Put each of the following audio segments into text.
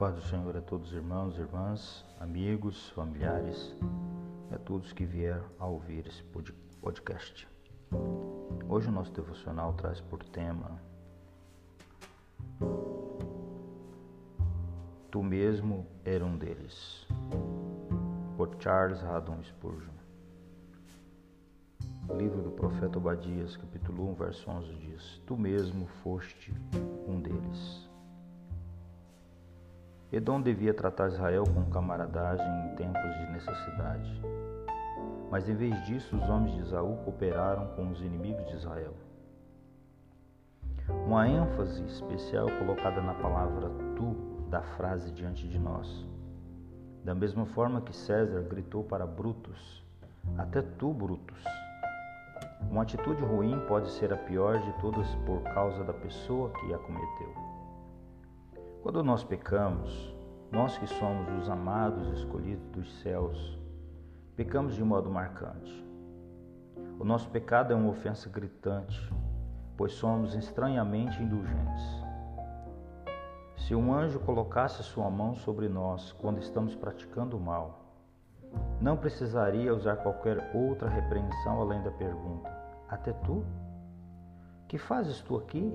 paz do Senhor a todos os irmãos, irmãs, amigos, familiares e a todos que vieram a ouvir esse podcast. Hoje o nosso devocional traz por tema Tu mesmo era um deles, por Charles Haddon Spurgeon. O livro do profeta Obadias, capítulo 1, verso 11 diz: Tu mesmo foste um deles. Edom devia tratar Israel com camaradagem em tempos de necessidade. Mas em vez disso, os homens de Esaú cooperaram com os inimigos de Israel. Uma ênfase especial colocada na palavra tu da frase diante de nós. Da mesma forma que César gritou para Brutus: Até tu, Brutus. Uma atitude ruim pode ser a pior de todas por causa da pessoa que a cometeu. Quando nós pecamos, nós que somos os amados escolhidos dos céus, pecamos de modo marcante. O nosso pecado é uma ofensa gritante, pois somos estranhamente indulgentes. Se um anjo colocasse sua mão sobre nós quando estamos praticando o mal, não precisaria usar qualquer outra repreensão além da pergunta: Até tu? Que fazes tu aqui?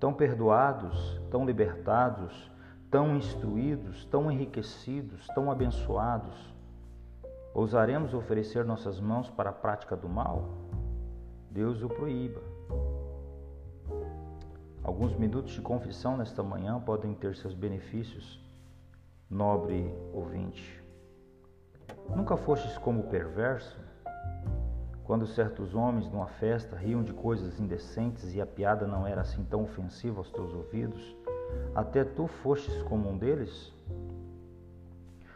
tão perdoados, tão libertados, tão instruídos, tão enriquecidos, tão abençoados, ousaremos oferecer nossas mãos para a prática do mal? Deus o proíba. Alguns minutos de confissão nesta manhã podem ter seus benefícios, nobre ouvinte. Nunca fostes como perverso? Quando certos homens numa festa riam de coisas indecentes e a piada não era assim tão ofensiva aos teus ouvidos, até tu fostes como um deles?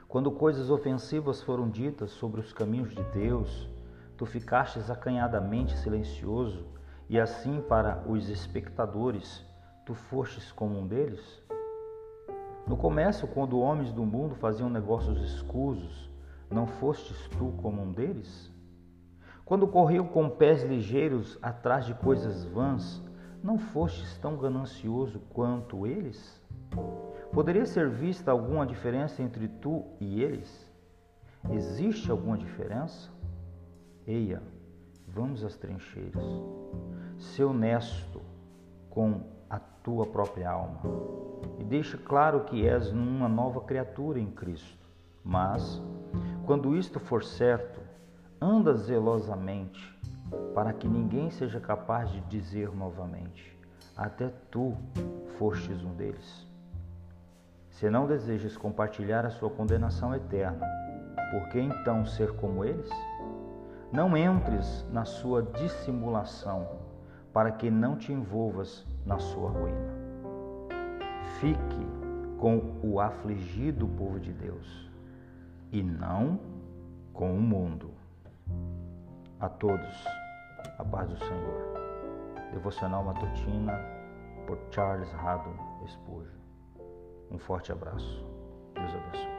Quando coisas ofensivas foram ditas sobre os caminhos de Deus, tu ficastes acanhadamente silencioso e assim para os espectadores tu fostes como um deles? No comércio, quando homens do mundo faziam negócios escusos, não fostes tu como um deles? Quando correu com pés ligeiros atrás de coisas vãs, não fostes tão ganancioso quanto eles? Poderia ser vista alguma diferença entre tu e eles? Existe alguma diferença? Eia, vamos às trincheiras. Ser honesto com a tua própria alma e deixa claro que és uma nova criatura em Cristo. Mas, quando isto for certo, anda zelosamente, para que ninguém seja capaz de dizer novamente: Até tu fostes um deles. Se não desejas compartilhar a sua condenação eterna, por que então ser como eles? Não entres na sua dissimulação, para que não te envolvas na sua ruína. Fique com o afligido povo de Deus e não com o mundo. A todos, a paz do Senhor. Devocional Matutina por Charles Haddon Esposo. Um forte abraço. Deus abençoe.